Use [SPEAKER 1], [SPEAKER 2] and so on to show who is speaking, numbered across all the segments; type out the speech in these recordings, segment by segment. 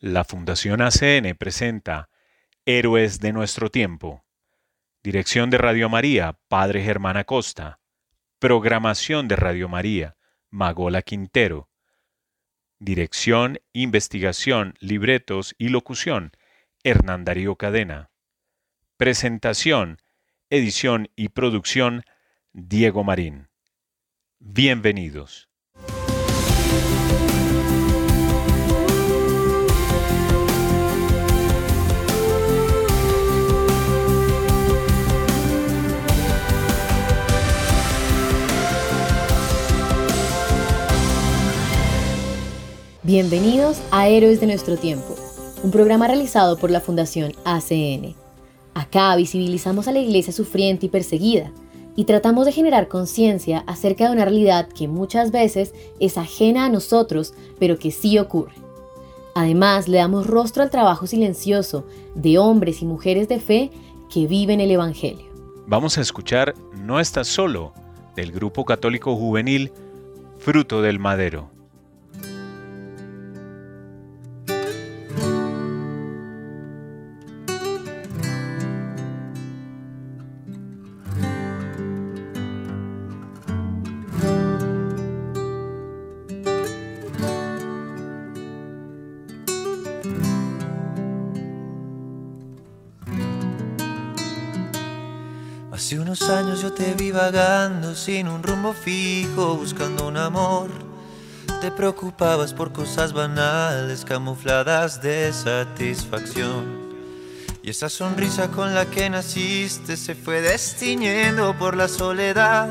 [SPEAKER 1] La Fundación ACN presenta Héroes de nuestro tiempo. Dirección de Radio María, Padre Germán Acosta. Programación de Radio María, Magola Quintero. Dirección, investigación, libretos y locución, Hernán Darío Cadena. Presentación, edición y producción, Diego Marín. Bienvenidos.
[SPEAKER 2] Bienvenidos a Héroes de nuestro tiempo, un programa realizado por la Fundación ACN. Acá visibilizamos a la iglesia sufriente y perseguida y tratamos de generar conciencia acerca de una realidad que muchas veces es ajena a nosotros, pero que sí ocurre. Además, le damos rostro al trabajo silencioso de hombres y mujeres de fe que viven el Evangelio.
[SPEAKER 1] Vamos a escuchar No estás solo, del grupo católico juvenil Fruto del Madero.
[SPEAKER 3] Hace unos años yo te vi vagando sin un rumbo fijo, buscando un amor. Te preocupabas por cosas banales, camufladas de satisfacción. Y esa sonrisa con la que naciste se fue destiñendo por la soledad.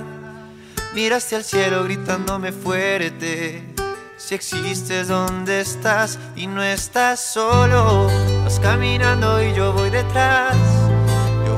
[SPEAKER 3] Miraste al cielo gritándome fuerte. Si existes, ¿dónde estás? Y no estás solo. Vas caminando y yo voy detrás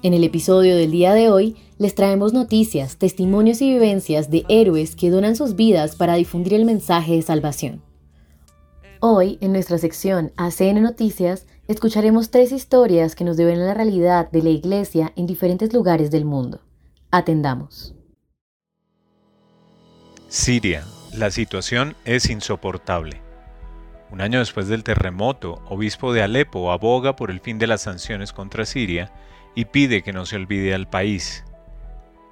[SPEAKER 2] En el episodio del día de hoy les traemos noticias, testimonios y vivencias de héroes que donan sus vidas para difundir el mensaje de salvación. Hoy, en nuestra sección ACN Noticias, escucharemos tres historias que nos deben a la realidad de la Iglesia en diferentes lugares del mundo. Atendamos.
[SPEAKER 1] Siria. La situación es insoportable. Un año después del terremoto, obispo de Alepo aboga por el fin de las sanciones contra Siria y pide que no se olvide al país.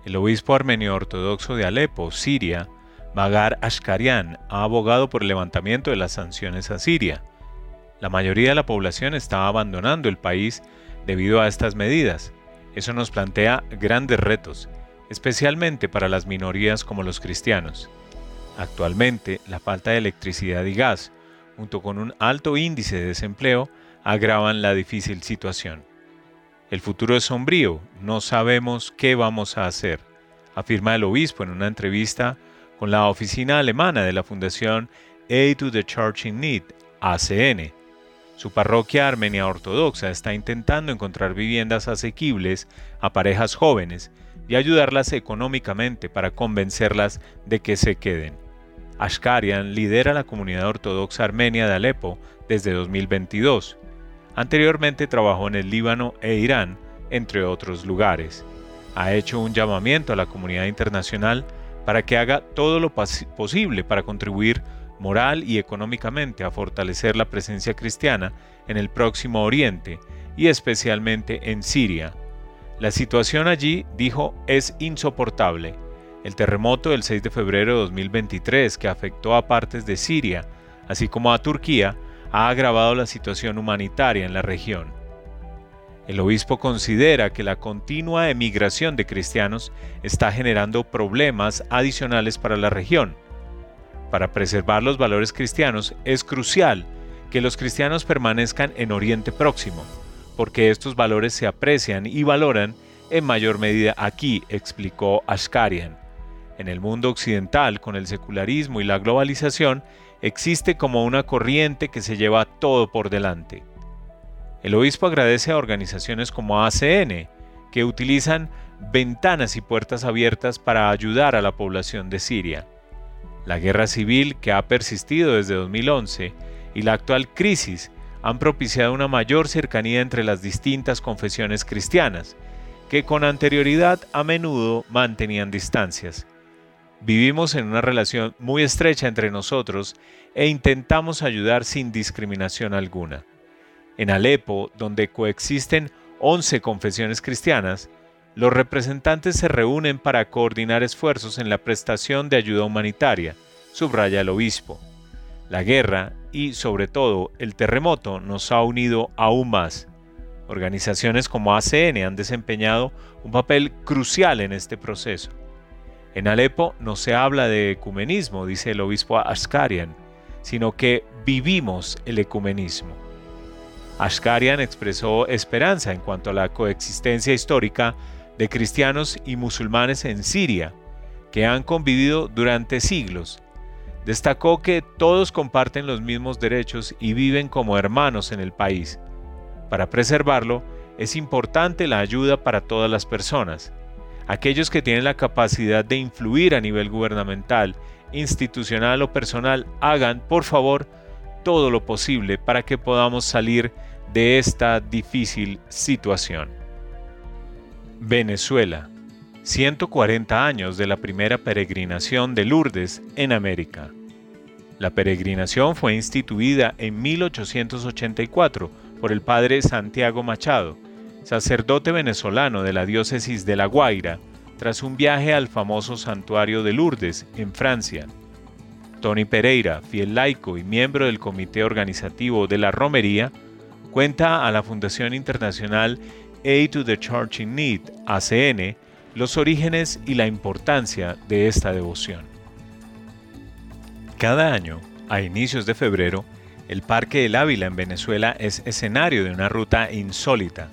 [SPEAKER 1] El obispo armenio ortodoxo de Alepo, Siria, Magar Ashkarian, ha abogado por el levantamiento de las sanciones a Siria. La mayoría de la población está abandonando el país debido a estas medidas. Eso nos plantea grandes retos, especialmente para las minorías como los cristianos. Actualmente, la falta de electricidad y gas, junto con un alto índice de desempleo, agravan la difícil situación. El futuro es sombrío, no sabemos qué vamos a hacer, afirma el obispo en una entrevista con la oficina alemana de la Fundación Aid to the Church in Need, ACN. Su parroquia armenia ortodoxa está intentando encontrar viviendas asequibles a parejas jóvenes y ayudarlas económicamente para convencerlas de que se queden. Ashkarian lidera la comunidad ortodoxa armenia de Alepo desde 2022 Anteriormente trabajó en el Líbano e Irán, entre otros lugares. Ha hecho un llamamiento a la comunidad internacional para que haga todo lo posible para contribuir moral y económicamente a fortalecer la presencia cristiana en el próximo Oriente y especialmente en Siria. La situación allí, dijo, es insoportable. El terremoto del 6 de febrero de 2023 que afectó a partes de Siria, así como a Turquía, ha agravado la situación humanitaria en la región. El obispo considera que la continua emigración de cristianos está generando problemas adicionales para la región. Para preservar los valores cristianos es crucial que los cristianos permanezcan en Oriente Próximo, porque estos valores se aprecian y valoran en mayor medida aquí, explicó Ashkarian. En el mundo occidental, con el secularismo y la globalización, existe como una corriente que se lleva todo por delante. El obispo agradece a organizaciones como ACN, que utilizan ventanas y puertas abiertas para ayudar a la población de Siria. La guerra civil que ha persistido desde 2011 y la actual crisis han propiciado una mayor cercanía entre las distintas confesiones cristianas, que con anterioridad a menudo mantenían distancias. Vivimos en una relación muy estrecha entre nosotros e intentamos ayudar sin discriminación alguna. En Alepo, donde coexisten 11 confesiones cristianas, los representantes se reúnen para coordinar esfuerzos en la prestación de ayuda humanitaria, subraya el obispo. La guerra y, sobre todo, el terremoto nos ha unido aún más. Organizaciones como ACN han desempeñado un papel crucial en este proceso. En Alepo no se habla de ecumenismo, dice el obispo Ashkarian, sino que vivimos el ecumenismo. Ashkarian expresó esperanza en cuanto a la coexistencia histórica de cristianos y musulmanes en Siria, que han convivido durante siglos Destacó que todos comparten los mismos derechos y viven como hermanos en el país. Para preservarlo, es importante la ayuda para todas las personas. Aquellos que tienen la capacidad de influir a nivel gubernamental, institucional o personal, hagan, por favor, todo lo posible para que podamos salir de esta difícil situación. Venezuela 140 años de la primera peregrinación de Lourdes en América. La peregrinación fue instituida en 1884 por el padre Santiago Machado, sacerdote venezolano de la diócesis de La Guaira, tras un viaje al famoso santuario de Lourdes, en Francia. Tony Pereira, fiel laico y miembro del comité organizativo de la romería, cuenta a la Fundación Internacional Aid to the Church in Need, ACN, los orígenes y la importancia de esta devoción. Cada año, a inicios de febrero, el Parque del Ávila en Venezuela es escenario de una ruta insólita.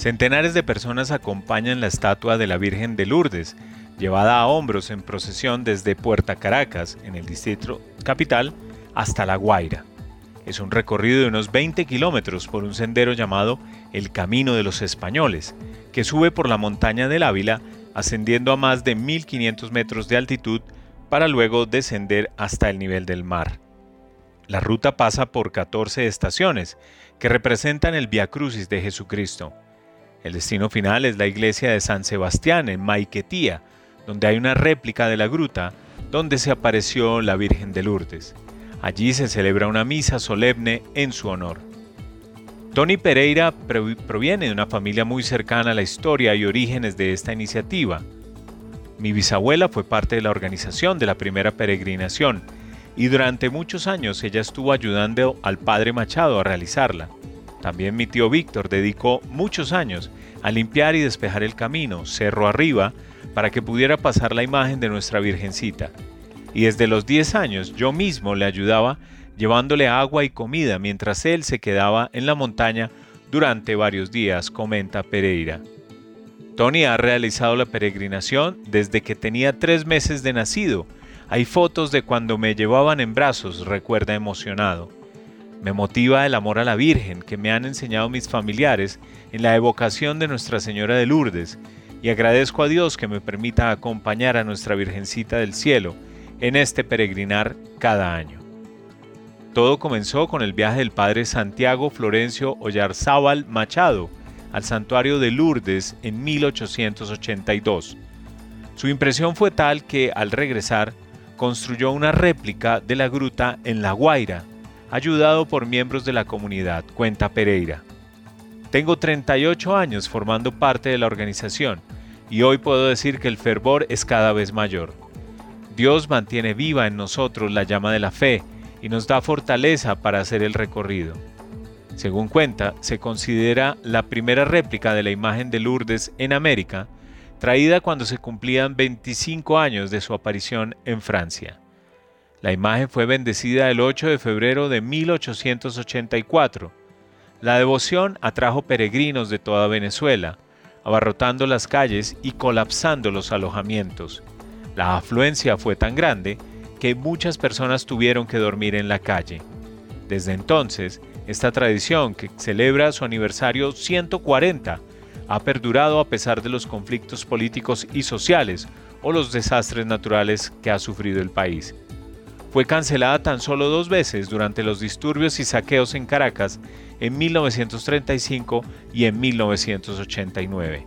[SPEAKER 1] Centenares de personas acompañan la estatua de la Virgen de Lourdes, llevada a hombros en procesión desde Puerta Caracas, en el distrito capital, hasta La Guaira. Es un recorrido de unos 20 kilómetros por un sendero llamado el Camino de los Españoles, que sube por la montaña del Ávila, ascendiendo a más de 1500 metros de altitud para luego descender hasta el nivel del mar. La ruta pasa por 14 estaciones que representan el Via Crucis de Jesucristo. El destino final es la iglesia de San Sebastián en Maiquetía, donde hay una réplica de la gruta donde se apareció la Virgen de Lourdes. Allí se celebra una misa solemne en su honor. Tony Pereira proviene de una familia muy cercana a la historia y orígenes de esta iniciativa. Mi bisabuela fue parte de la organización de la primera peregrinación y durante muchos años ella estuvo ayudando al padre Machado a realizarla. También mi tío Víctor dedicó muchos años a limpiar y despejar el camino, cerro arriba, para que pudiera pasar la imagen de nuestra Virgencita. Y desde los 10 años yo mismo le ayudaba llevándole agua y comida mientras él se quedaba en la montaña durante varios días, comenta Pereira. Tony ha realizado la peregrinación desde que tenía tres meses de nacido. Hay fotos de cuando me llevaban en brazos, recuerda emocionado. Me motiva el amor a la Virgen que me han enseñado mis familiares en la evocación de Nuestra Señora de Lourdes y agradezco a Dios que me permita acompañar a Nuestra Virgencita del Cielo en este peregrinar cada año. Todo comenzó con el viaje del padre Santiago Florencio Ollarzábal Machado al santuario de Lourdes en 1882. Su impresión fue tal que, al regresar, construyó una réplica de la gruta en La Guaira, ayudado por miembros de la comunidad, cuenta Pereira. Tengo 38 años formando parte de la organización y hoy puedo decir que el fervor es cada vez mayor. Dios mantiene viva en nosotros la llama de la fe y nos da fortaleza para hacer el recorrido. Según cuenta, se considera la primera réplica de la imagen de Lourdes en América, traída cuando se cumplían 25 años de su aparición en Francia. La imagen fue bendecida el 8 de febrero de 1884. La devoción atrajo peregrinos de toda Venezuela, abarrotando las calles y colapsando los alojamientos. La afluencia fue tan grande que muchas personas tuvieron que dormir en la calle. Desde entonces, esta tradición, que celebra su aniversario 140, ha perdurado a pesar de los conflictos políticos y sociales o los desastres naturales que ha sufrido el país. Fue cancelada tan solo dos veces durante los disturbios y saqueos en Caracas en 1935 y en 1989.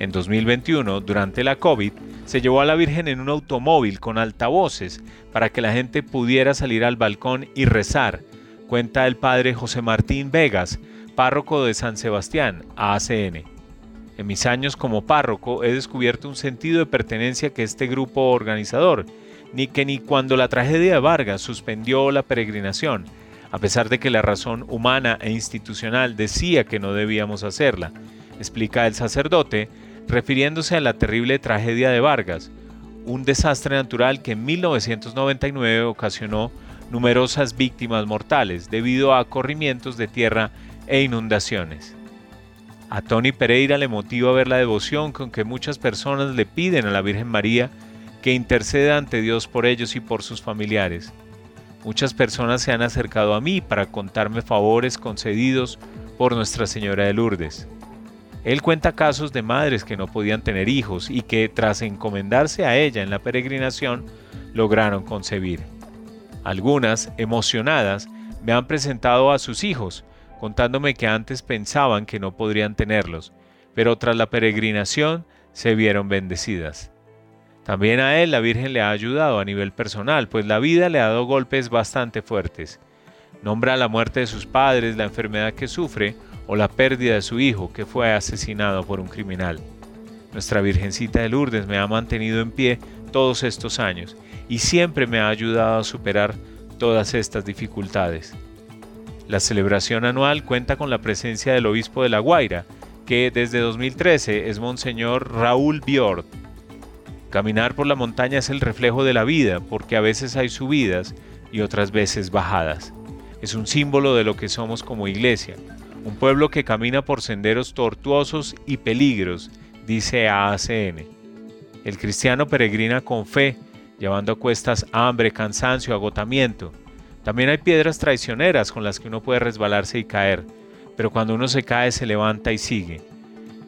[SPEAKER 1] En 2021, durante la COVID, se llevó a la Virgen en un automóvil con altavoces para que la gente pudiera salir al balcón y rezar, cuenta el padre José Martín Vegas, párroco de San Sebastián, ACN. En mis años como párroco he descubierto un sentido de pertenencia que este grupo organizador, ni que ni cuando la tragedia de Vargas suspendió la peregrinación, a pesar de que la razón humana e institucional decía que no debíamos hacerla, explica el sacerdote, refiriéndose a la terrible tragedia de Vargas, un desastre natural que en 1999 ocasionó numerosas víctimas mortales debido a corrimientos de tierra e inundaciones. A Tony Pereira le motiva ver la devoción con que muchas personas le piden a la Virgen María que interceda ante Dios por ellos y por sus familiares. Muchas personas se han acercado a mí para contarme favores concedidos por Nuestra Señora de Lourdes. Él cuenta casos de madres que no podían tener hijos y que tras encomendarse a ella en la peregrinación lograron concebir. Algunas, emocionadas, me han presentado a sus hijos, contándome que antes pensaban que no podrían tenerlos, pero tras la peregrinación se vieron bendecidas. También a él la Virgen le ha ayudado a nivel personal, pues la vida le ha dado golpes bastante fuertes. Nombra la muerte de sus padres, la enfermedad que sufre o la pérdida de su hijo que fue asesinado por un criminal. Nuestra Virgencita de Lourdes me ha mantenido en pie todos estos años y siempre me ha ayudado a superar todas estas dificultades. La celebración anual cuenta con la presencia del obispo de La Guaira, que desde 2013 es Monseñor Raúl Biord. Caminar por la montaña es el reflejo de la vida, porque a veces hay subidas y otras veces bajadas. Es un símbolo de lo que somos como iglesia, un pueblo que camina por senderos tortuosos y peligros, dice AACN. El cristiano peregrina con fe, llevando a cuestas hambre, cansancio, agotamiento. También hay piedras traicioneras con las que uno puede resbalarse y caer, pero cuando uno se cae se levanta y sigue.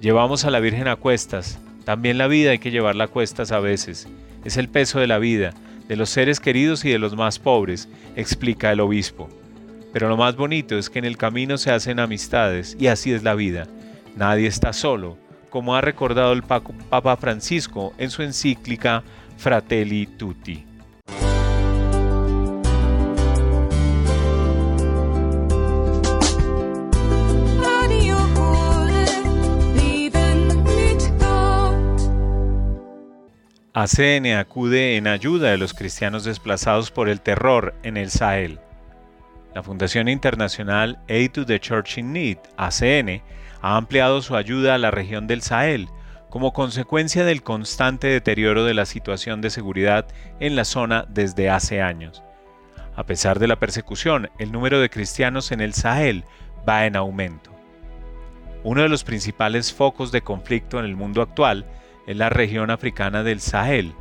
[SPEAKER 1] Llevamos a la Virgen a cuestas, también la vida hay que llevarla a cuestas a veces. Es el peso de la vida, de los seres queridos y de los más pobres, explica el obispo. Pero lo más bonito es que en el camino se hacen amistades y así es la vida. Nadie está solo, como ha recordado el Papa Francisco en su encíclica Fratelli Tutti. ACN acude en ayuda de los cristianos desplazados por el terror en el Sahel. La Fundación Internacional Aid to the Church in Need, ACN, ha ampliado su ayuda a la región del Sahel como consecuencia del constante deterioro de la situación de seguridad en la zona desde hace años. A pesar de la persecución, el número de cristianos en el Sahel va en aumento. Uno de los principales focos de conflicto en el mundo actual es la región africana del Sahel,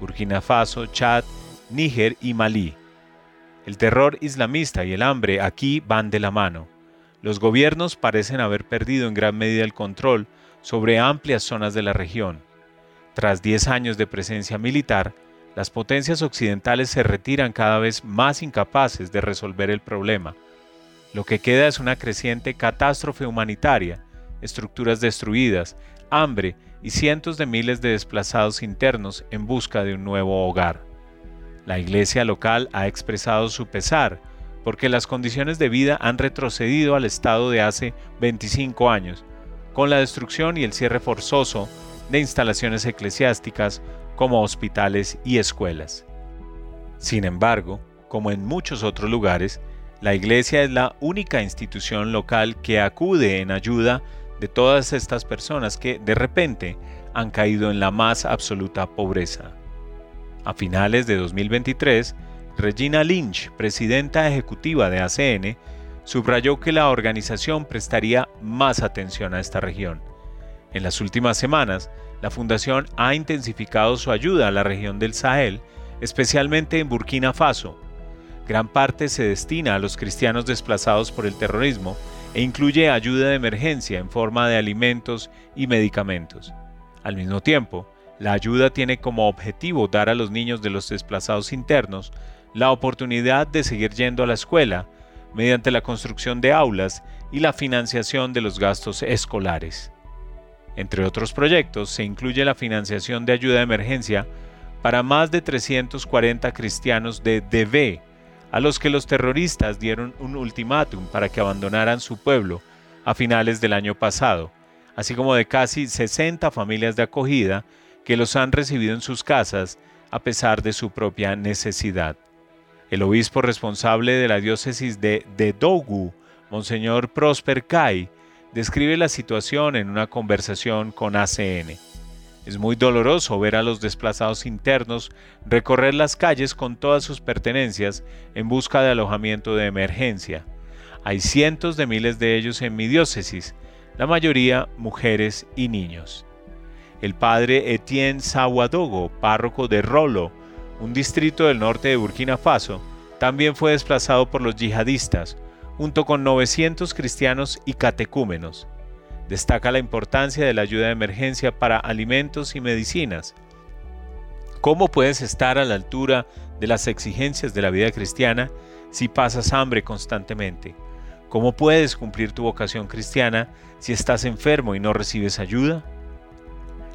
[SPEAKER 1] Burkina Faso, Chad, Níger y Malí. El terror islamista y el hambre aquí van de la mano. Los gobiernos parecen haber perdido en gran medida el control sobre amplias zonas de la región. Tras 10 años de presencia militar, las potencias occidentales se retiran cada vez más incapaces de resolver el problema. Lo que queda es una creciente catástrofe humanitaria, estructuras destruidas, hambre y cientos de miles de desplazados internos en busca de un nuevo hogar. La iglesia local ha expresado su pesar porque las condiciones de vida han retrocedido al estado de hace 25 años, con la destrucción y el cierre forzoso de instalaciones eclesiásticas como hospitales y escuelas. Sin embargo, como en muchos otros lugares, la iglesia es la única institución local que acude en ayuda de todas estas personas que de repente han caído en la más absoluta pobreza. A finales de 2023, Regina Lynch, presidenta ejecutiva de ACN, subrayó que la organización prestaría más atención a esta región. En las últimas semanas, la Fundación ha intensificado su ayuda a la región del Sahel, especialmente en Burkina Faso. Gran parte se destina a los cristianos desplazados por el terrorismo e incluye ayuda de emergencia en forma de alimentos y medicamentos. Al mismo tiempo, la ayuda tiene como objetivo dar a los niños de los desplazados internos la oportunidad de seguir yendo a la escuela mediante la construcción de aulas y la financiación de los gastos escolares. Entre otros proyectos, se incluye la financiación de ayuda de emergencia para más de 340 cristianos de DV, a los que los terroristas dieron un ultimátum para que abandonaran su pueblo a finales del año pasado, así como de casi 60 familias de acogida que los han recibido en sus casas a pesar de su propia necesidad. El obispo responsable de la diócesis de Dogu, Monseñor Prosper Kai, describe la situación en una conversación con ACN. Es muy doloroso ver a los desplazados internos recorrer las calles con todas sus pertenencias en busca de alojamiento de emergencia. Hay cientos de miles de ellos en mi diócesis, la mayoría mujeres y niños. El padre Etienne Sawadogo, párroco de Rolo, un distrito del norte de Burkina Faso, también fue desplazado por los yihadistas, junto con 900 cristianos y catecúmenos. Destaca la importancia de la ayuda de emergencia para alimentos y medicinas. ¿Cómo puedes estar a la altura de las exigencias de la vida cristiana si pasas hambre constantemente? ¿Cómo puedes cumplir tu vocación cristiana si estás enfermo y no recibes ayuda?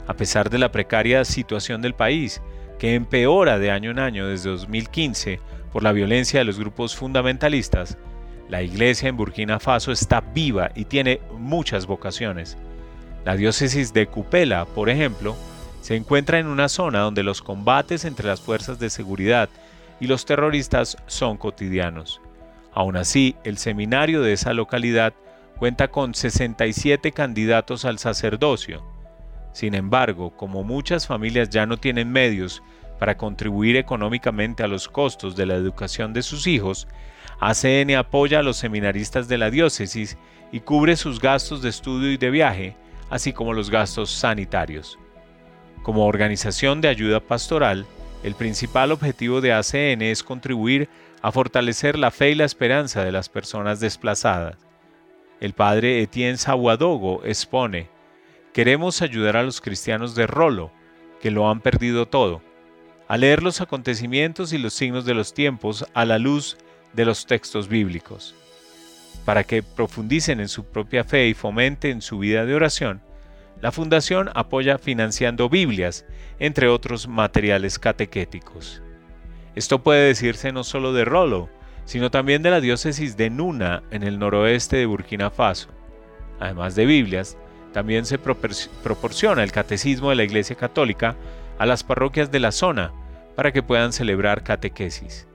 [SPEAKER 1] A pesar de la precaria situación del país, que empeora de año en año desde 2015 por la violencia de los grupos fundamentalistas, la iglesia en Burkina Faso está viva y tiene muchas vocaciones. La diócesis de Cupela, por ejemplo, se encuentra en una zona donde los combates entre las fuerzas de seguridad y los terroristas son cotidianos. Aún así, el seminario de esa localidad cuenta con 67 candidatos al sacerdocio. Sin embargo, como muchas familias ya no tienen medios para contribuir económicamente a los costos de la educación de sus hijos, ACN apoya a los seminaristas de la diócesis y cubre sus gastos de estudio y de viaje, así como los gastos sanitarios. Como organización de ayuda pastoral, el principal objetivo de ACN es contribuir a fortalecer la fe y la esperanza de las personas desplazadas. El padre Etienne Sawadogo expone, queremos ayudar a los cristianos de Rolo, que lo han perdido todo, a leer los acontecimientos y los signos de los tiempos a la luz de los textos bíblicos, para que profundicen en su propia fe y fomenten su vida de oración, la Fundación apoya financiando Biblias, entre otros materiales catequéticos. Esto puede decirse no solo de Rolo, sino también de la diócesis de Nuna en el noroeste de Burkina Faso. Además de Biblias, también se proporciona el catecismo de la Iglesia Católica a las parroquias de la zona para que puedan celebrar catequesis.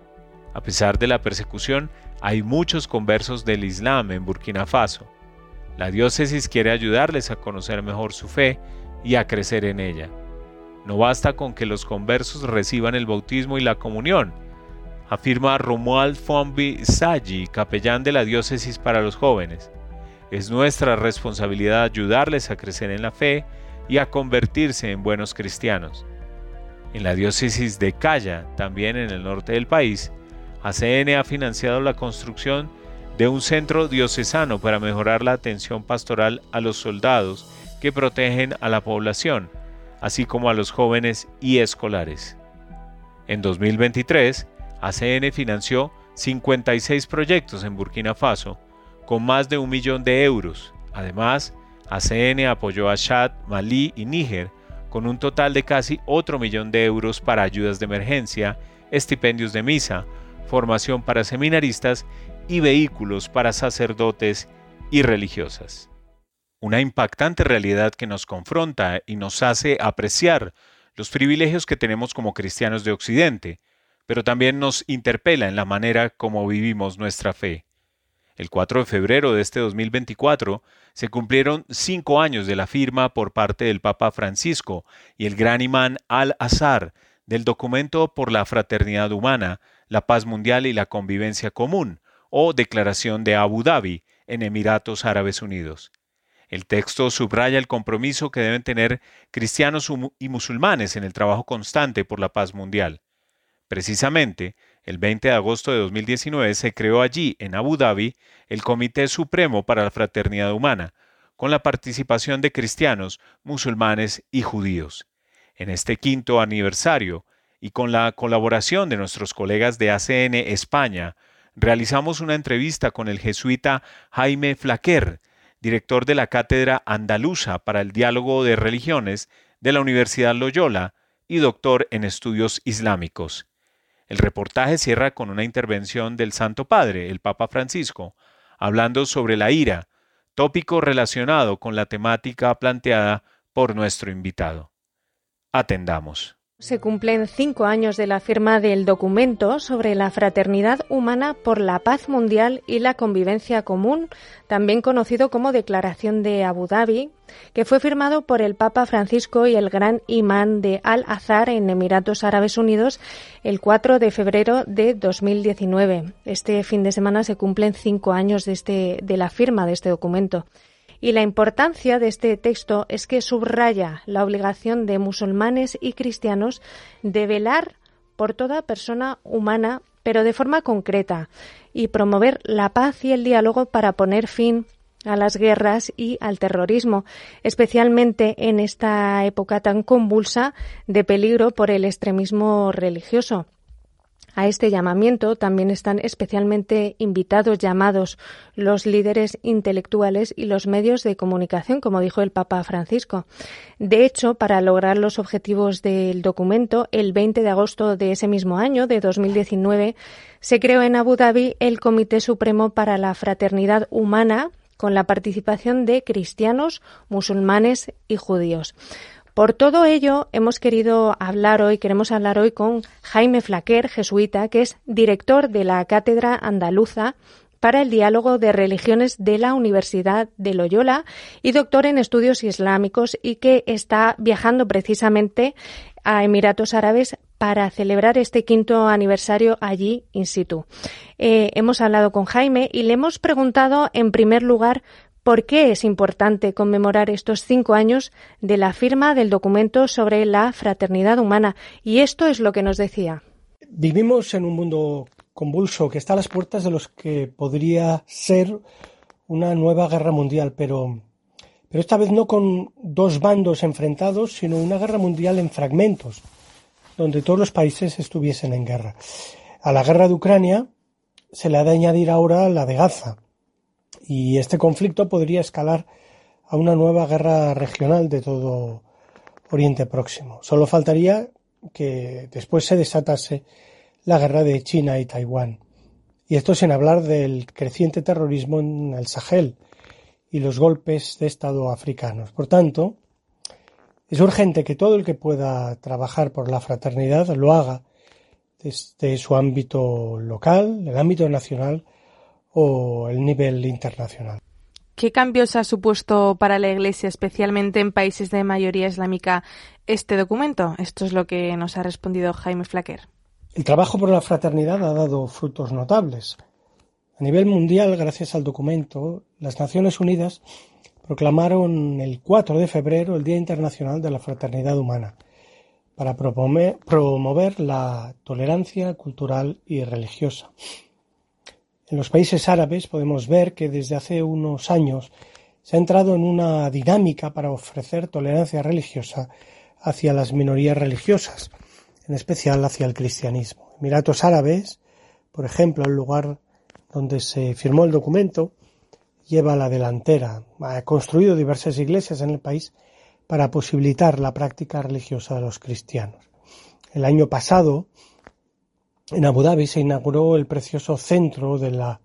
[SPEAKER 1] A pesar de la persecución, hay muchos conversos del Islam en Burkina Faso. La diócesis quiere ayudarles a conocer mejor su fe y a crecer en ella. No basta con que los conversos reciban el bautismo y la comunión, afirma Romuald Fombi Saji, capellán de la diócesis para los jóvenes. Es nuestra responsabilidad ayudarles a crecer en la fe y a convertirse en buenos cristianos. En la diócesis de Calla, también en el norte del país, ACN ha financiado la construcción de un centro diocesano para mejorar la atención pastoral a los soldados que protegen a la población, así como a los jóvenes y escolares. En 2023, ACN financió 56 proyectos en Burkina Faso con más de un millón de euros. Además, ACN apoyó a Chad, Malí y Níger con un total de casi otro millón de euros para ayudas de emergencia, estipendios de misa, formación para seminaristas y vehículos para sacerdotes y religiosas. Una impactante realidad que nos confronta y nos hace apreciar los privilegios que tenemos como cristianos de Occidente, pero también nos interpela en la manera como vivimos nuestra fe. El 4 de febrero de este 2024 se cumplieron cinco años de la firma por parte del Papa Francisco y el gran imán Al-Azhar del documento por la fraternidad humana la paz mundial y la convivencia común, o Declaración de Abu Dhabi, en Emiratos Árabes Unidos. El texto subraya el compromiso que deben tener cristianos y musulmanes en el trabajo constante por la paz mundial. Precisamente, El 20 de agosto de 2019 se creó allí, en Abu Dhabi, el Comité Supremo para la Fraternidad Humana, con la participación de cristianos, musulmanes y judíos. En este quinto aniversario, y con la colaboración de nuestros colegas de ACN España, realizamos una entrevista con el jesuita Jaime Flaquer, director de la Cátedra Andaluza para el Diálogo de Religiones de la Universidad Loyola y doctor en estudios islámicos. El reportaje cierra con una intervención del Santo Padre, el Papa Francisco, hablando sobre la ira, tópico relacionado con la temática planteada por nuestro invitado. Atendamos.
[SPEAKER 4] Se cumplen cinco años de la firma del documento sobre la fraternidad humana por la paz mundial y la convivencia común, también conocido como Declaración de Abu Dhabi, que fue firmado por el Papa Francisco y el gran imán de Al-Azhar en Emiratos Árabes Unidos el 4 de febrero de 2019. Este fin de semana se cumplen cinco años de, este, de la firma de este documento. Y la importancia de este texto es que subraya la obligación de musulmanes y cristianos de velar por toda persona humana, pero de forma concreta, y promover la paz y el diálogo para poner fin a las guerras y al terrorismo, especialmente en esta época tan convulsa de peligro por el extremismo religioso. A este llamamiento también están especialmente invitados, llamados los líderes intelectuales y los medios de comunicación, como dijo el Papa Francisco. De hecho, para lograr los objetivos del documento, el 20 de agosto de ese mismo año, de 2019, se creó en Abu Dhabi el Comité Supremo para la Fraternidad Humana, con la participación de cristianos, musulmanes y judíos. Por todo ello, hemos querido hablar hoy, queremos hablar hoy con Jaime Flaquer, jesuita, que es director de la Cátedra Andaluza para el Diálogo de Religiones de la Universidad de Loyola y doctor en estudios islámicos y que está viajando precisamente a Emiratos Árabes para celebrar este quinto aniversario allí in situ. Eh, hemos hablado con Jaime y le hemos preguntado en primer lugar ¿Por qué es importante conmemorar estos cinco años de la firma del documento sobre la fraternidad humana? Y esto es lo que nos decía.
[SPEAKER 5] Vivimos en un mundo convulso que está a las puertas de los que podría ser una nueva guerra mundial, pero, pero esta vez no con dos bandos enfrentados, sino una guerra mundial en fragmentos, donde todos los países estuviesen en guerra. A la guerra de Ucrania se le ha de añadir ahora la de Gaza y este conflicto podría escalar a una nueva guerra regional de todo Oriente Próximo. Solo faltaría que después se desatase la guerra de China y Taiwán. Y esto sin hablar del creciente terrorismo en el Sahel y los golpes de Estado africanos. Por tanto, es urgente que todo el que pueda trabajar por la fraternidad lo haga desde su ámbito local, el ámbito nacional o el nivel internacional.
[SPEAKER 4] ¿Qué cambios ha supuesto para la Iglesia, especialmente en países de mayoría islámica, este documento? Esto es lo que nos ha respondido Jaime Flaquer.
[SPEAKER 5] El trabajo por la fraternidad ha dado frutos notables. A nivel mundial, gracias al documento, las Naciones Unidas proclamaron el 4 de febrero el Día Internacional de la Fraternidad Humana para promover la tolerancia cultural y religiosa en los países árabes podemos ver que desde hace unos años se ha entrado en una dinámica para ofrecer tolerancia religiosa hacia las minorías religiosas, en especial hacia el cristianismo. Emiratos Árabes, por ejemplo, el lugar donde se firmó el documento, lleva la delantera. Ha construido diversas iglesias en el país para posibilitar la práctica religiosa de los cristianos. El año pasado, en Abu Dhabi se inauguró el precioso centro de la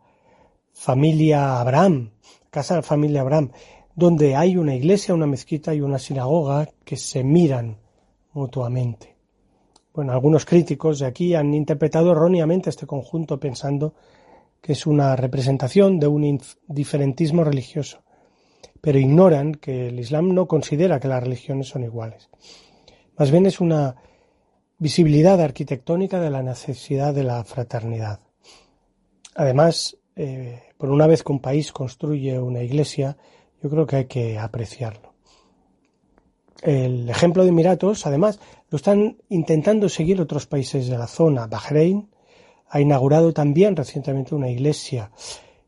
[SPEAKER 5] familia Abraham, casa de la familia Abraham, donde hay una iglesia, una mezquita y una sinagoga que se miran mutuamente. Bueno, algunos críticos de aquí han interpretado erróneamente este conjunto pensando que es una representación de un diferentismo religioso, pero ignoran que el Islam no considera que las religiones son iguales. Más bien es una visibilidad arquitectónica de la necesidad de la fraternidad. Además, eh, por una vez que un país construye una iglesia, yo creo que hay que apreciarlo. El ejemplo de Emiratos, además, lo están intentando seguir otros países de la zona. Bahrein ha inaugurado también recientemente una iglesia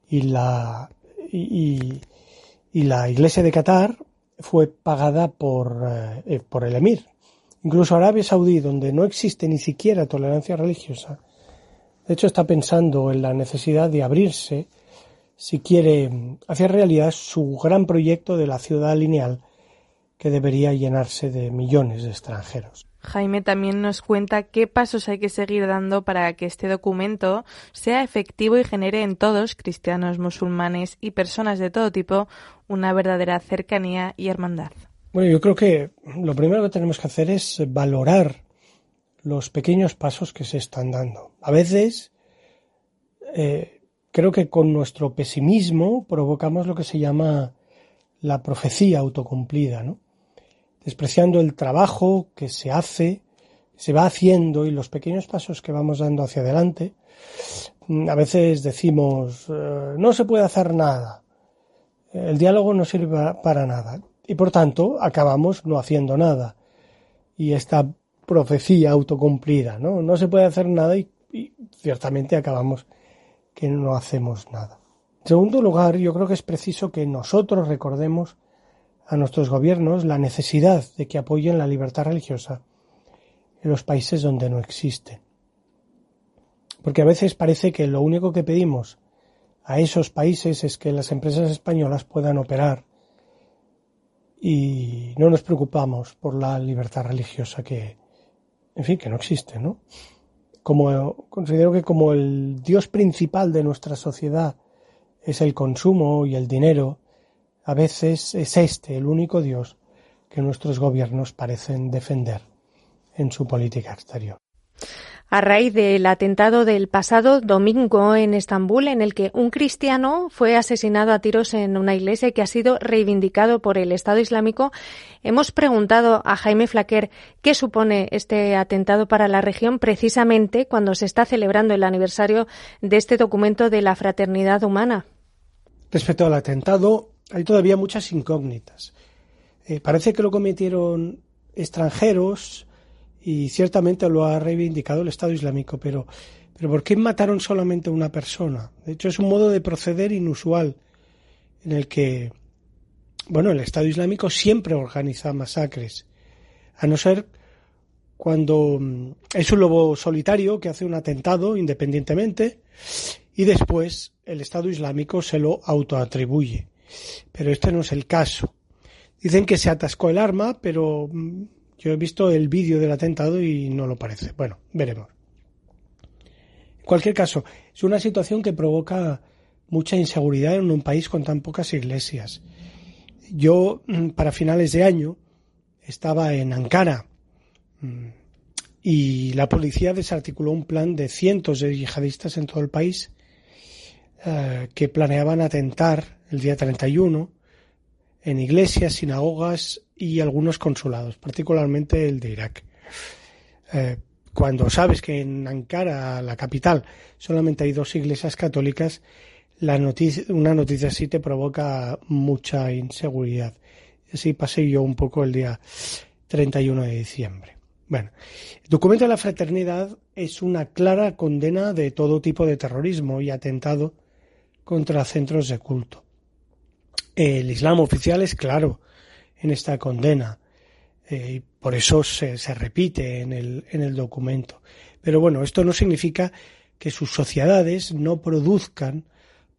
[SPEAKER 5] y la, y, la iglesia de Qatar fue pagada por, eh, por el emir. Incluso Arabia Saudí, donde no existe ni siquiera tolerancia religiosa, de hecho está pensando en la necesidad de abrirse si quiere hacer realidad su gran proyecto de la ciudad lineal que debería llenarse de millones de extranjeros.
[SPEAKER 4] Jaime también nos cuenta qué pasos hay que seguir dando para que este documento sea efectivo y genere en todos, cristianos, musulmanes y personas de todo tipo, una verdadera cercanía y hermandad.
[SPEAKER 5] Bueno, yo creo que lo primero que tenemos que hacer es valorar los pequeños pasos que se están dando. A veces eh, creo que con nuestro pesimismo provocamos lo que se llama la profecía autocumplida, ¿no? despreciando el trabajo que se hace, se va haciendo y los pequeños pasos que vamos dando hacia adelante, a veces decimos, eh, no se puede hacer nada, el diálogo no sirve para nada y por tanto acabamos no haciendo nada. Y esta profecía autocumplida, ¿no? No se puede hacer nada y, y ciertamente acabamos que no hacemos nada. En segundo lugar, yo creo que es preciso que nosotros recordemos a nuestros gobiernos la necesidad de que apoyen la libertad religiosa en los países donde no existe. Porque a veces parece que lo único que pedimos a esos países es que las empresas españolas puedan operar y no nos preocupamos por la libertad religiosa que, en fin, que no existe, ¿no? Como considero que como el Dios principal de nuestra sociedad es el consumo y el dinero, a veces es este el único Dios que nuestros gobiernos parecen defender en su política exterior.
[SPEAKER 4] A raíz del atentado del pasado domingo en Estambul, en el que un cristiano fue asesinado a tiros en una iglesia que ha sido reivindicado por el Estado Islámico, hemos preguntado a Jaime Flaquer qué supone este atentado para la región precisamente cuando se está celebrando el aniversario de este documento de la fraternidad humana.
[SPEAKER 5] Respecto al atentado, hay todavía muchas incógnitas. Eh, parece que lo cometieron extranjeros y ciertamente lo ha reivindicado el Estado Islámico, pero, pero ¿por qué mataron solamente a una persona? De hecho, es un modo de proceder inusual en el que, bueno, el Estado Islámico siempre organiza masacres, a no ser cuando mm, es un lobo solitario que hace un atentado independientemente y después el Estado Islámico se lo autoatribuye. Pero este no es el caso. Dicen que se atascó el arma, pero mm, yo he visto el vídeo del atentado y no lo parece. Bueno, veremos. En cualquier caso, es una situación que provoca mucha inseguridad en un país con tan pocas iglesias. Yo, mm, para finales de año, estaba en Ankara mm, y la policía desarticuló un plan de cientos de yihadistas en todo el país eh, que planeaban atentar el día 31 en iglesias, sinagogas y algunos consulados, particularmente el de Irak. Eh, cuando sabes que en Ankara, la capital, solamente hay dos iglesias católicas, la una noticia así te provoca mucha inseguridad. Así pasé yo un poco el día 31 de diciembre. Bueno, el documento de la fraternidad es una clara condena de todo tipo de terrorismo y atentado contra centros de culto. El Islam oficial es claro en esta condena. Eh, y por eso se, repite en el, en el documento. Pero bueno, esto no significa que sus sociedades no produzcan,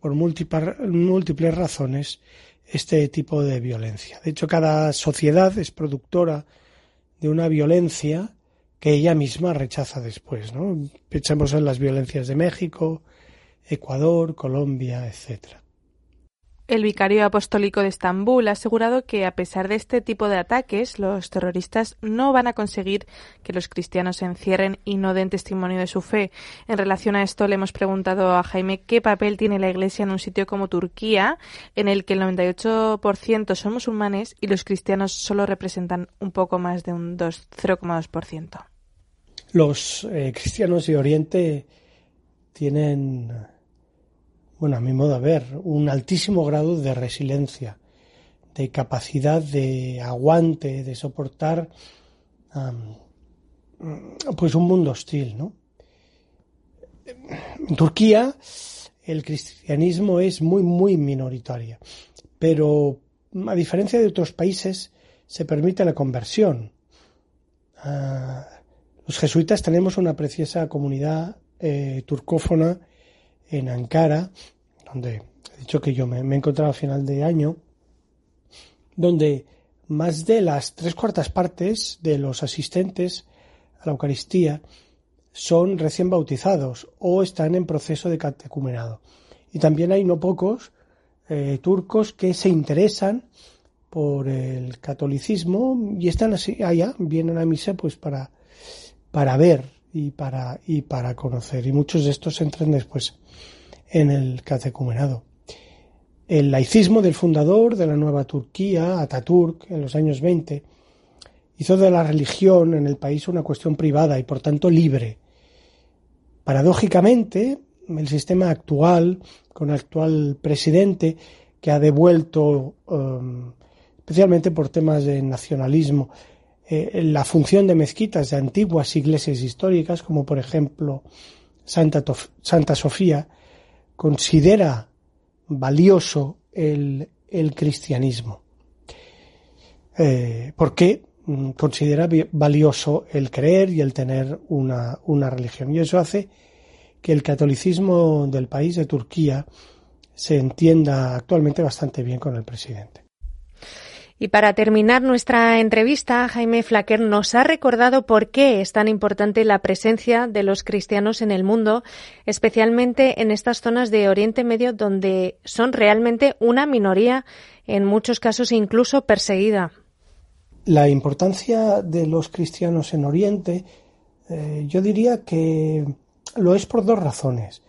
[SPEAKER 5] por múltiples razones, este tipo de violencia. De hecho, cada sociedad es productora de una violencia que ella misma rechaza después. ¿no? Pensemos en las violencias de México, Ecuador, Colombia, etcétera.
[SPEAKER 4] El vicario apostólico de Estambul ha asegurado que, a pesar de este tipo de ataques, los terroristas no van a conseguir que los cristianos se encierren y no den testimonio de su fe. En relación a esto, le hemos preguntado a Jaime qué papel tiene la Iglesia en un sitio como Turquía, en el que el 98% son musulmanes y los cristianos solo representan un poco más de un 0,2%.
[SPEAKER 5] Los eh, cristianos de Oriente tienen bueno, a mi modo de ver, un altísimo grado de resiliencia, de capacidad de aguante, de soportar pues un mundo hostil, ¿no? en Turquía el cristianismo es muy, muy minoritario, pero a diferencia de otros países se permite la conversión. Ah, los jesuitas tenemos una preciosa comunidad eh, turcófona en Ankara, donde he dicho que yo me, he encontrado a final de año, donde más de las tres cuartas partes de los asistentes a la Eucaristía son recién bautizados o están en proceso de catecumenado. Y también hay no pocos eh, turcos que se interesan por el catolicismo y están así allá, vienen a misa pues para, para ver y para, y para conocer. Y muchos de estos entran después en el catecumenado. El laicismo del fundador de la nueva Turquía, Ataturk, en los años 20, hizo de la religión en el país una cuestión privada y por tanto libre. Paradójicamente, el sistema actual, con el actual presidente, que ha devuelto, um, especialmente por temas de nacionalismo, eh, la función de mezquitas de antiguas iglesias históricas, como por ejemplo Santa, Santa Sofía, considera valioso el, cristianismo. Eh, ¿Por qué mm, considera valioso el creer y el tener una, una religión? Y eso hace que el catolicismo del país de Turquía se entienda actualmente bastante bien con el presidente.
[SPEAKER 4] Y para terminar nuestra entrevista, Jaime Flaquer nos ha recordado por qué es tan importante la presencia de los cristianos en el mundo, especialmente en estas zonas de Oriente Medio donde son realmente una minoría, en muchos casos incluso perseguida.
[SPEAKER 5] La importancia de los cristianos en Oriente, eh, yo diría que lo es por dos razones.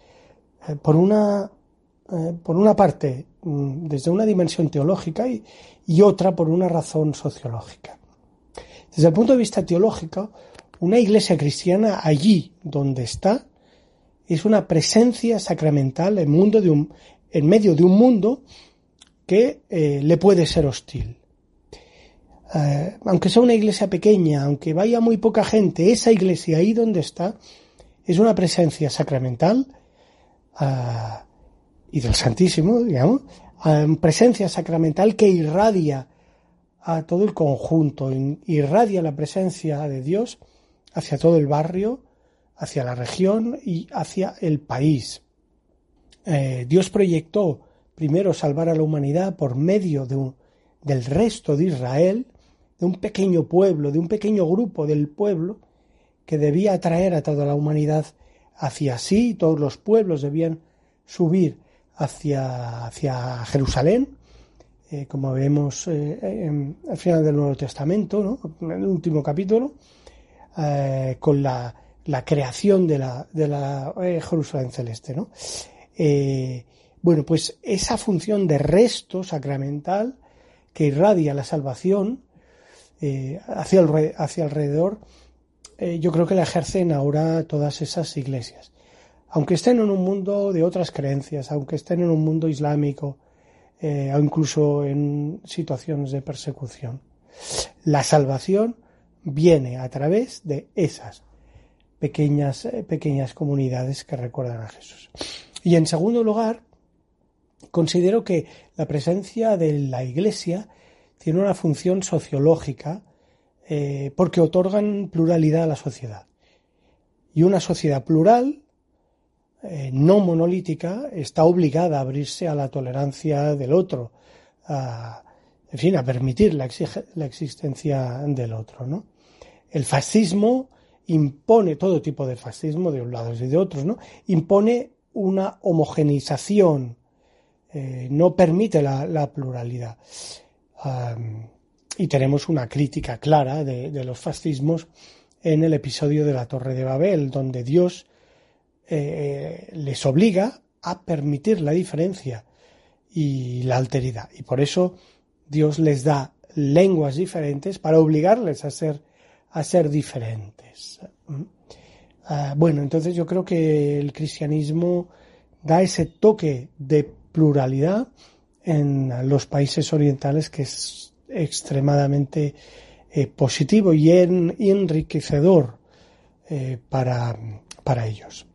[SPEAKER 5] Eh, por una eh, por una parte, mm, desde una dimensión teológica y, otra por una razón sociológica. Desde el punto de vista teológico, una iglesia cristiana allí donde está es una presencia sacramental en, mundo de un, en medio de un mundo que eh, le puede ser hostil. Eh, aunque sea una iglesia pequeña, aunque vaya muy poca gente, esa iglesia ahí donde está es una presencia sacramental ah, y del Santísimo, digamos, presencia sacramental que irradia a todo el conjunto, irradia la presencia de Dios hacia todo el barrio, hacia la región y hacia el país. Eh, Dios proyectó primero salvar a la humanidad por medio de del resto de Israel, de un pequeño pueblo, de un pequeño grupo del pueblo, que debía atraer a toda la humanidad hacia sí, todos los pueblos debían subir hacia, hacia Jerusalén, eh, como vemos eh, al final del Nuevo Testamento, ¿no? en el último capítulo, eh, con la, la, creación de la, de la Jerusalén celeste. ¿no? bueno, pues esa función de resto sacramental que irradia la salvación hacia, el, hacia alrededor, yo creo que la ejercen ahora todas esas iglesias aunque estén en un mundo de otras creencias, aunque estén en un mundo islámico eh, o incluso en situaciones de persecución. La salvación viene a través de esas pequeñas, eh, pequeñas comunidades que recuerdan a Jesús. Y en segundo lugar, considero que la presencia de la Iglesia tiene una función sociológica eh, porque otorgan pluralidad a la sociedad. Y una sociedad plural eh, no monolítica está obligada a abrirse a la tolerancia del otro, a, en fin, a permitir la, existencia del otro. ¿no? El fascismo impone todo tipo de fascismo de un lado y de otros, ¿no? impone una homogeneización, eh, no permite la, pluralidad. y tenemos una crítica clara de los fascismos en el episodio de la Torre de Babel, donde Dios eh, les obliga a permitir la diferencia y la alteridad. Y por eso Dios les da lenguas diferentes para obligarles a ser, a ser diferentes. ¿Mm? Ah, bueno, entonces yo creo que el cristianismo da ese toque de pluralidad en los países orientales que es extremadamente eh, positivo y, enriquecedor eh, para, para ellos.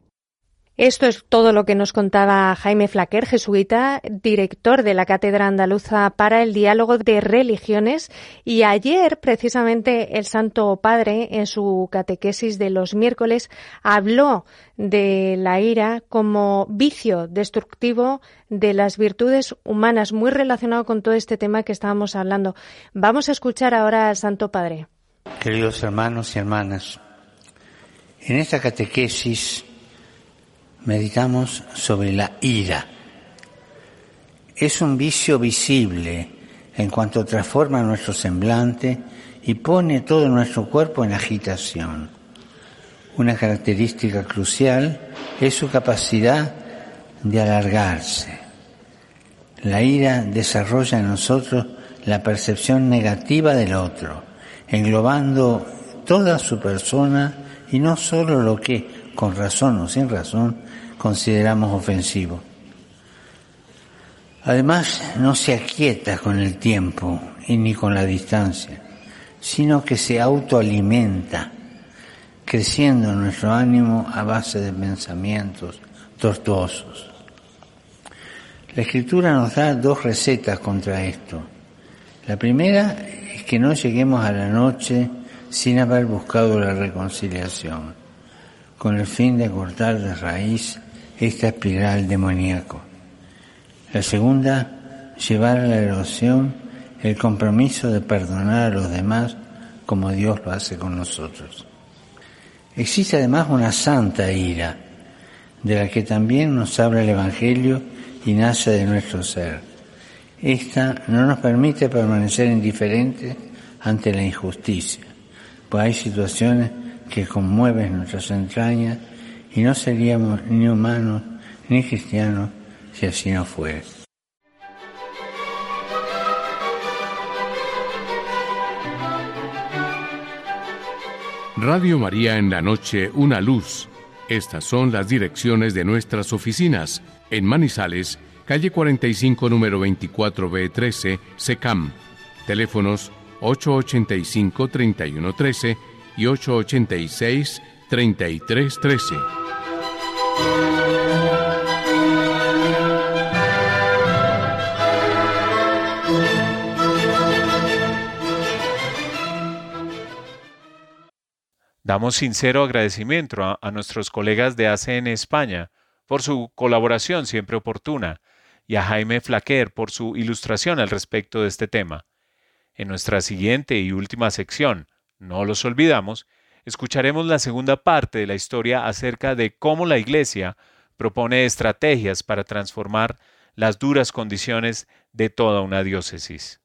[SPEAKER 4] Esto es todo lo que nos contaba Jaime Flaquer, jesuita, director de la Cátedra Andaluza para el Diálogo de Religiones. Y ayer, precisamente, el Santo Padre, en su catequesis de los miércoles, habló de la ira como vicio destructivo de las virtudes humanas, muy relacionado con todo este tema que estábamos hablando. Vamos a escuchar ahora al Santo Padre.
[SPEAKER 6] Queridos hermanos y hermanas, en esta catequesis meditamos sobre la ira. Es un vicio visible en cuanto transforma nuestro semblante y pone todo nuestro cuerpo en agitación. Una característica crucial es su capacidad de alargarse. La ira desarrolla en nosotros la percepción negativa del otro, englobando toda su persona y no solo lo que, con razón o sin razón, consideramos ofensivo. Además, no se aquieta con el tiempo y ni con la distancia, sino que se autoalimenta, creciendo nuestro ánimo a base de pensamientos tortuosos. La escritura nos da dos recetas contra esto. La primera es que no lleguemos a la noche sin haber buscado la reconciliación, con el fin de cortar de raíz esta espiral demoníaco. La segunda, llevar a la erosión el compromiso de perdonar a los demás como Dios lo hace con nosotros. Existe además una santa ira, de la que también nos habla el Evangelio y nace de nuestro ser. Esta no nos permite permanecer indiferentes ante la injusticia, pues hay situaciones que conmueven nuestras entrañas y no seríamos ni humanos ni cristianos si así no fuera.
[SPEAKER 7] Radio María en la noche, una luz. Estas son las direcciones de nuestras oficinas. En Manizales, calle 45, número 24B13, SECAM. Teléfonos 885-3113 y 886-3313.
[SPEAKER 1] Damos sincero agradecimiento a, nuestros colegas de ACN España por su colaboración siempre oportuna y a Jaime Flaquer por su ilustración al respecto de este tema. En nuestra siguiente y última sección, no los olvidamos, escucharemos la segunda parte de la historia acerca de cómo la Iglesia propone estrategias para transformar las duras condiciones de toda una diócesis.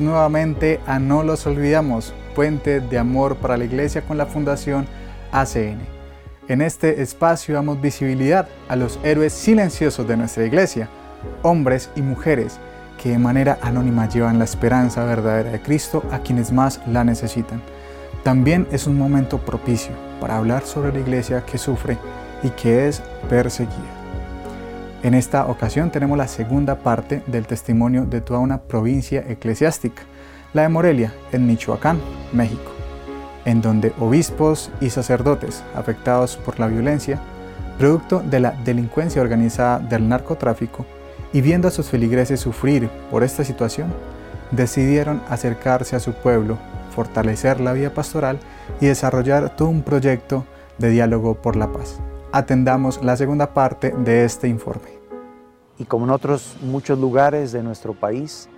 [SPEAKER 8] Nuevamente a No los olvidamos, puente de amor para la iglesia con la Fundación ACN. En este espacio damos visibilidad a los héroes silenciosos de nuestra iglesia, hombres y mujeres que de manera anónima llevan la esperanza verdadera de Cristo a quienes más la necesitan. También es un momento propicio para hablar sobre la iglesia que sufre y que es perseguida. En esta ocasión tenemos la segunda parte del testimonio de toda una provincia eclesiástica, la de Morelia, en Michoacán, México, en donde obispos y sacerdotes afectados por la violencia, producto de la delincuencia organizada del narcotráfico, y viendo a sus feligreses sufrir por esta situación, decidieron acercarse a su pueblo, fortalecer la vía pastoral y desarrollar todo un proyecto de diálogo por la paz atendamos la segunda parte de este informe.
[SPEAKER 9] Y como en otros muchos lugares de nuestro país,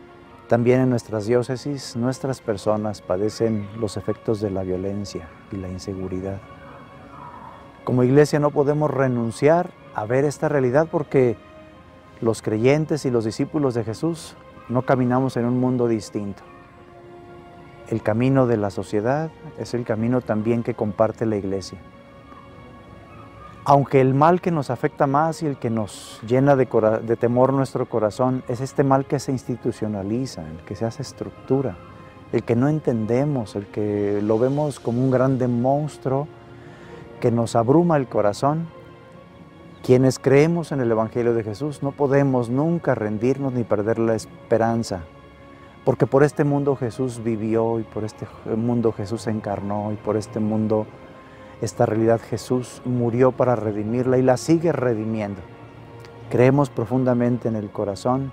[SPEAKER 9] también en nuestras diócesis, nuestras personas padecen los efectos de la violencia y la inseguridad. Como iglesia no podemos renunciar a ver esta realidad porque los creyentes y los discípulos de Jesús no caminamos en un mundo distinto. el camino de la sociedad, es el camino también que comparte la iglesia. Aunque el mal que nos afecta más y el que nos llena de, temor nuestro corazón es este mal que se institucionaliza, el que se hace estructura, el que no entendemos, el que lo vemos como un grande monstruo que nos abruma el corazón, quienes creemos en el Evangelio de Jesús no podemos nunca rendirnos ni perder la esperanza, porque por este mundo Jesús vivió y por este mundo Jesús encarnó y por este mundo esta realidad Jesús murió para redimirla y la sigue redimiendo. Creemos profundamente en el corazón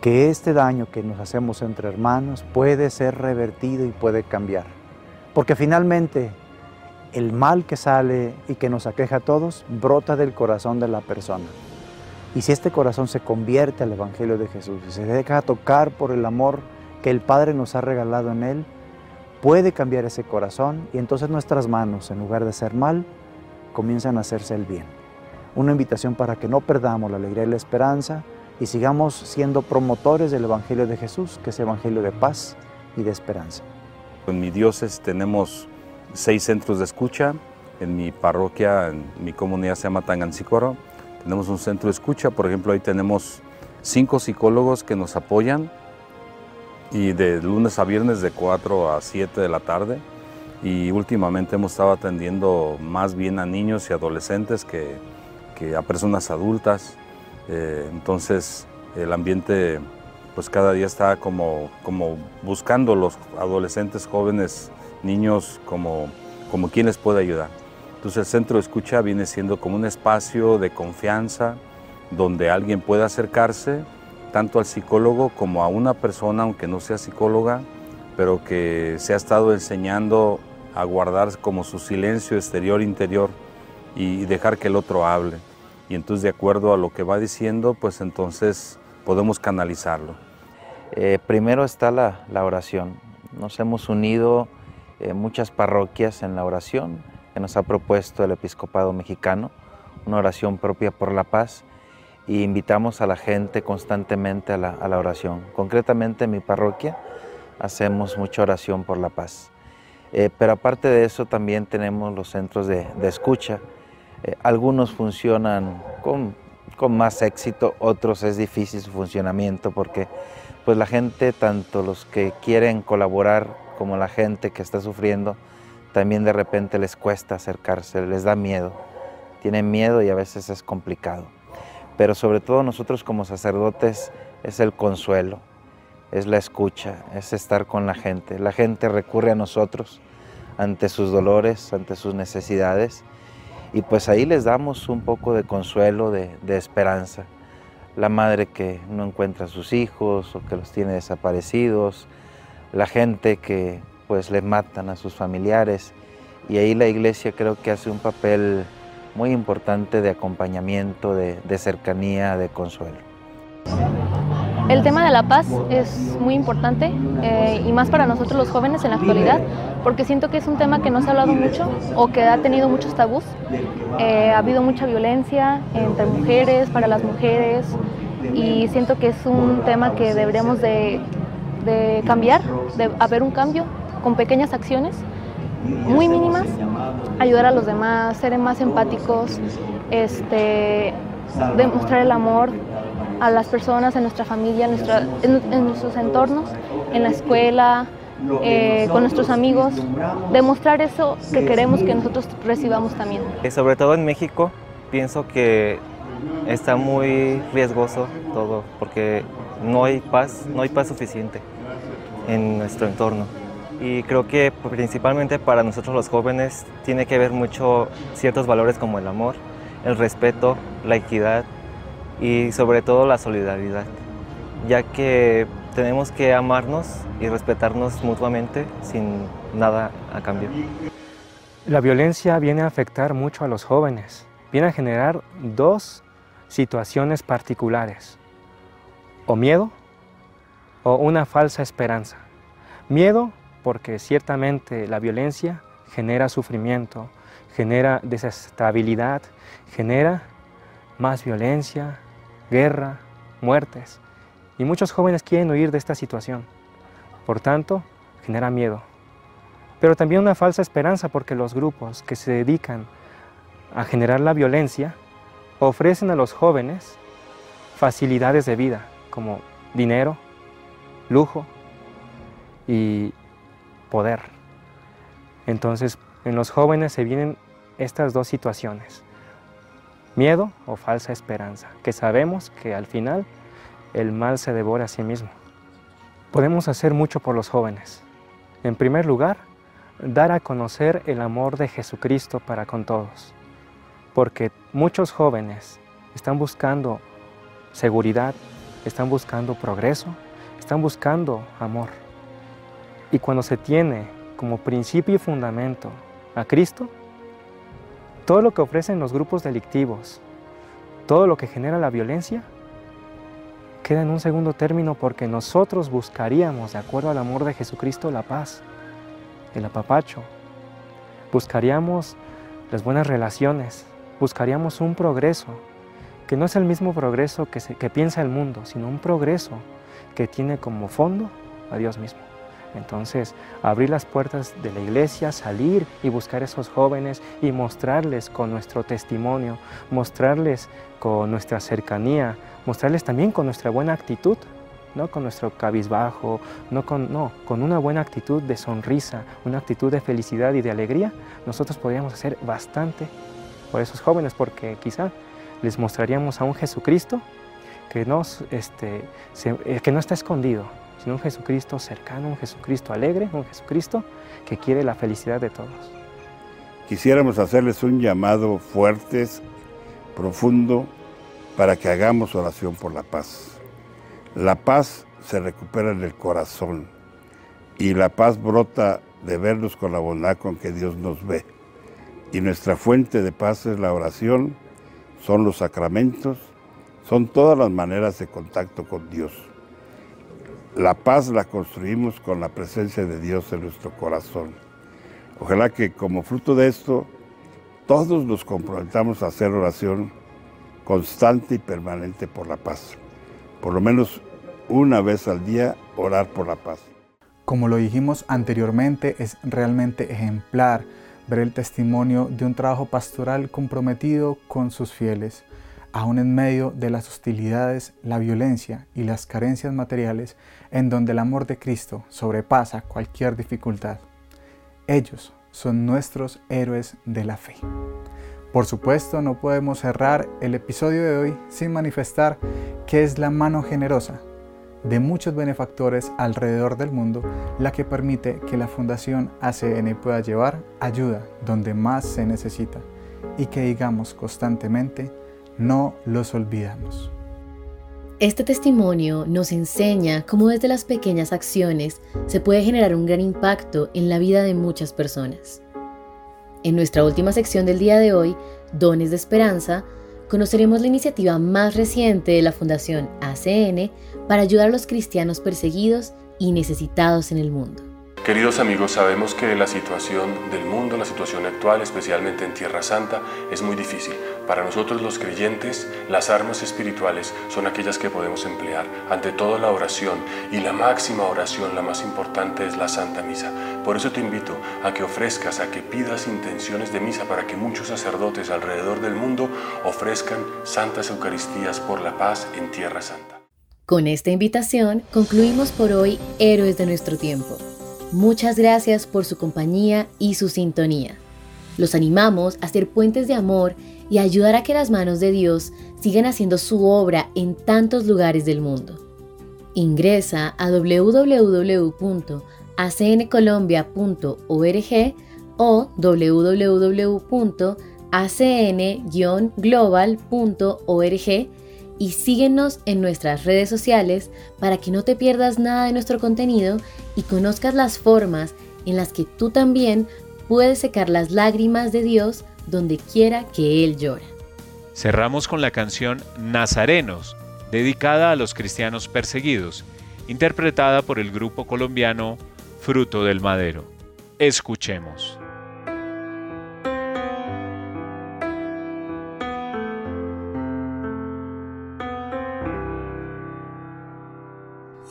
[SPEAKER 9] que este daño que nos hacemos entre hermanos puede ser revertido y puede cambiar. Porque finalmente el mal que sale y que nos aqueja a todos brota del corazón de la persona. Y si este corazón se convierte al Evangelio de Jesús y se deja tocar por el amor que el Padre nos ha regalado en Él, puede cambiar ese corazón y entonces nuestras manos, en lugar de ser mal, comienzan a hacerse el bien. Una invitación para que no perdamos la alegría y la esperanza y sigamos siendo promotores del Evangelio de Jesús, que es Evangelio de paz y de esperanza.
[SPEAKER 10] En mi diócesis tenemos seis centros de escucha. En mi parroquia, en mi comunidad se llama Tangancicoro. Tenemos un centro de escucha, por ejemplo, ahí tenemos cinco psicólogos que nos apoyan y de lunes a viernes de 4 a 7 de la tarde. Y últimamente hemos estado atendiendo más bien a niños y adolescentes que, a personas adultas. Eh, entonces el ambiente pues cada día está como, como buscando los adolescentes, jóvenes, niños como, como quien les puede ayudar. Entonces el centro de escucha viene siendo como un espacio de confianza donde alguien puede acercarse tanto al psicólogo como a una persona, aunque no sea psicóloga, pero que se ha estado enseñando a guardar como su silencio exterior, interior y dejar que el otro hable. Y entonces de acuerdo a lo que va diciendo, pues entonces podemos canalizarlo.
[SPEAKER 9] Eh, primero está la, oración. Nos hemos unido eh, muchas parroquias en la oración que nos ha propuesto el episcopado mexicano, una oración propia por la paz y invitamos a la gente constantemente a la, oración. Concretamente en mi parroquia hacemos mucha oración por la paz. Eh, pero aparte de eso también tenemos los centros de, escucha. Eh, algunos funcionan con, con, más éxito, otros es difícil su funcionamiento porque pues la gente, tanto los que quieren colaborar como la gente que está sufriendo, también de repente les cuesta acercarse, les da miedo. Tienen miedo y a veces es complicado pero sobre todo nosotros como sacerdotes es el consuelo, es la escucha, es estar con la gente. La gente recurre a nosotros ante sus dolores, ante sus necesidades, y pues ahí les damos un poco de consuelo, de, esperanza. La madre que no encuentra a sus hijos o que los tiene desaparecidos, la gente que pues le matan a sus familiares, y ahí la iglesia creo que hace un papel muy importante de acompañamiento, de, cercanía, de consuelo.
[SPEAKER 11] El tema de la paz es muy importante eh, y más para nosotros los jóvenes en la actualidad, porque siento que es un tema que no se ha hablado mucho o que ha tenido muchos tabús. Eh, ha habido mucha violencia entre mujeres, para las mujeres, y siento que es un tema que deberíamos de, de cambiar, de haber un cambio con pequeñas acciones muy mínimas, ayudar a los demás, ser más empáticos, este, demostrar el amor a las personas en nuestra familia, en, nuestros entornos, en la escuela, eh, con nuestros amigos, demostrar eso que queremos que nosotros recibamos también.
[SPEAKER 12] Eh, sobre todo en México, pienso que está muy riesgoso todo, porque no hay paz, no hay paz suficiente en nuestro entorno y creo que principalmente para nosotros los jóvenes tiene que ver mucho ciertos valores como el amor, el respeto, la equidad y sobre todo la solidaridad, ya que tenemos que amarnos y respetarnos mutuamente sin nada a cambio.
[SPEAKER 13] La violencia viene a afectar mucho a los jóvenes, viene a generar dos situaciones particulares, o miedo o una falsa esperanza. Miedo porque ciertamente la violencia genera sufrimiento, genera desestabilidad, genera más violencia, guerra, muertes. Y muchos jóvenes quieren huir de esta situación. Por tanto, genera miedo, pero también una falsa esperanza porque los grupos que se dedican a generar la violencia ofrecen a los jóvenes facilidades de vida como dinero, lujo y poder. Entonces, en los jóvenes se vienen estas dos situaciones, miedo o falsa esperanza, que sabemos que al final el mal se devora a sí mismo. Podemos hacer mucho por los jóvenes. En primer lugar, dar a conocer el amor de Jesucristo para con todos, porque muchos jóvenes están buscando seguridad, están buscando progreso, están buscando amor. Y cuando se tiene como principio y fundamento a Cristo, todo lo que ofrecen los grupos delictivos, todo lo que genera la violencia, queda en un segundo término porque nosotros buscaríamos, de acuerdo al amor de Jesucristo, la paz, el apapacho. Buscaríamos las buenas relaciones, buscaríamos un progreso, que no es el mismo progreso que, piensa el mundo, sino un progreso que tiene como fondo a Dios mismo. Entonces, abrir las puertas de la iglesia, salir y buscar a esos jóvenes y mostrarles con nuestro testimonio, mostrarles con nuestra cercanía, mostrarles también con nuestra buena actitud, no con nuestro cabizbajo, no con, no, con una buena actitud de sonrisa, una actitud de felicidad y de alegría, nosotros podríamos hacer bastante por esos jóvenes, porque quizá les mostraríamos a un Jesucristo que, este, eh, que no está escondido, sino un Jesucristo cercano, un Jesucristo alegre, un Jesucristo que quiere la felicidad de todos.
[SPEAKER 14] Quisiéramos hacerles un llamado fuerte, profundo, para que hagamos oración por la paz. La paz se recupera en el corazón y la paz brota de vernos con la bondad con que Dios nos ve. Y nuestra fuente de paz es la oración, son los sacramentos, son todas las maneras de contacto con Dios. La paz la construimos con la presencia de Dios en nuestro corazón. Ojalá que como fruto de esto, todos nos comprometamos a hacer oración constante y permanente por la paz. Por lo menos una vez al día orar por la paz.
[SPEAKER 8] Como lo dijimos anteriormente, es realmente ejemplar ver el testimonio de un trabajo pastoral comprometido con sus fieles aún en medio de las hostilidades, la violencia y las carencias materiales, en donde el amor de Cristo sobrepasa cualquier dificultad. Ellos son nuestros héroes de la fe. Por supuesto, no podemos cerrar el episodio de hoy sin manifestar que es la mano generosa de muchos benefactores alrededor del mundo la que permite que la Fundación ACN pueda llevar ayuda donde más se necesita y que digamos constantemente, no los olvidamos.
[SPEAKER 2] Este testimonio nos enseña cómo desde las pequeñas acciones se puede generar un gran impacto en la vida de muchas personas. En nuestra última sección del día de hoy, Dones de Esperanza, conoceremos la iniciativa más reciente de la Fundación ACN para ayudar a los cristianos perseguidos y necesitados en el mundo.
[SPEAKER 15] Queridos amigos, sabemos que la situación del mundo, la situación actual, especialmente en Tierra Santa, es muy difícil. Para nosotros los creyentes, las armas espirituales son aquellas que podemos emplear. Ante todo la oración y la máxima oración, la más importante es la Santa Misa. Por eso te invito a que ofrezcas, a que pidas intenciones de misa para que muchos sacerdotes alrededor del mundo ofrezcan santas Eucaristías por la paz en Tierra Santa.
[SPEAKER 2] Con esta invitación concluimos por hoy Héroes de nuestro tiempo. Muchas gracias por su compañía y su sintonía. Los animamos a ser puentes de amor y a ayudar a que las manos de Dios sigan haciendo su obra en tantos lugares del mundo. Ingresa a www.acncolombia.org o www.acn-global.org y síguenos en nuestras redes sociales para que no te pierdas nada de nuestro contenido y conozcas las formas en las que tú también puedes secar las lágrimas de Dios donde quiera que Él llora.
[SPEAKER 1] Cerramos con la canción Nazarenos, dedicada a los cristianos perseguidos, interpretada por el grupo colombiano Fruto del Madero. Escuchemos.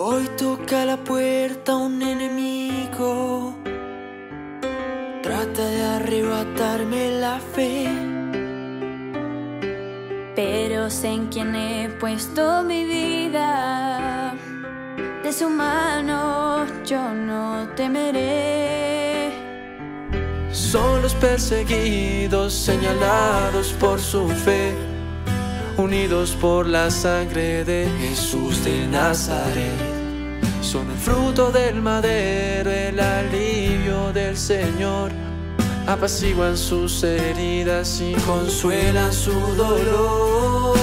[SPEAKER 3] Hoy toca la puerta un enemigo.
[SPEAKER 16] Trata de arrebatarme la fe. Pero sé en quién he puesto mi vida. De su mano yo no temeré.
[SPEAKER 17] Son los perseguidos, señalados por su fe unidos por la sangre de Jesús de Nazaret son el fruto del madero, el alivio del Señor. Apaciguan sus heridas y consuelan su dolor.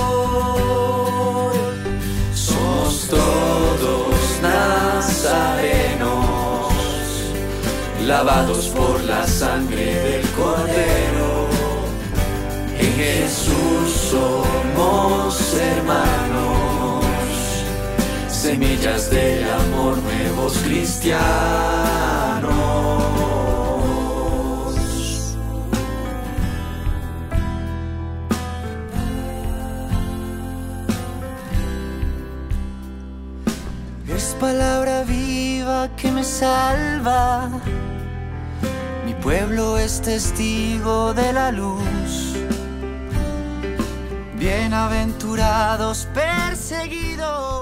[SPEAKER 17] Somos todos nazarenos, lavados por la sangre del Cordero. En Jesús somos hermanos semillas del amor nuevos cristianos.
[SPEAKER 3] Es palabra viva que me salva. Mi pueblo es testigo de la luz. Bienaventurados perseguidos